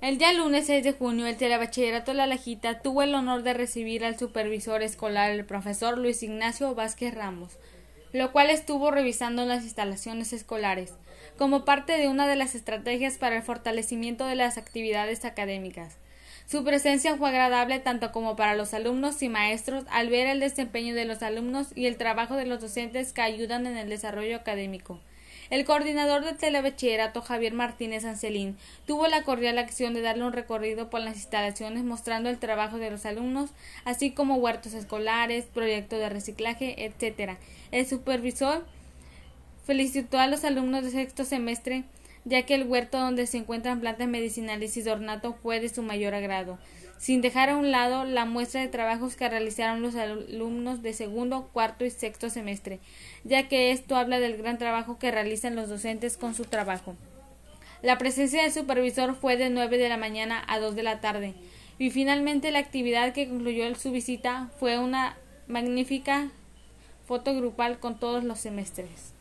El día lunes 6 de junio, el Telebachillerato La Lajita tuvo el honor de recibir al supervisor escolar, el profesor Luis Ignacio Vázquez Ramos, lo cual estuvo revisando las instalaciones escolares, como parte de una de las estrategias para el fortalecimiento de las actividades académicas. Su presencia fue agradable tanto como para los alumnos y maestros al ver el desempeño de los alumnos y el trabajo de los docentes que ayudan en el desarrollo académico. El coordinador del telebachillerato Javier Martínez Ancelín tuvo la cordial acción de darle un recorrido por las instalaciones mostrando el trabajo de los alumnos, así como huertos escolares, proyectos de reciclaje, etc. El supervisor felicitó a los alumnos de sexto semestre ya que el huerto donde se encuentran plantas medicinales y ornato fue de su mayor agrado, sin dejar a un lado la muestra de trabajos que realizaron los alumnos de segundo, cuarto y sexto semestre, ya que esto habla del gran trabajo que realizan los docentes con su trabajo. La presencia del supervisor fue de nueve de la mañana a dos de la tarde, y finalmente la actividad que concluyó su visita fue una magnífica foto grupal con todos los semestres.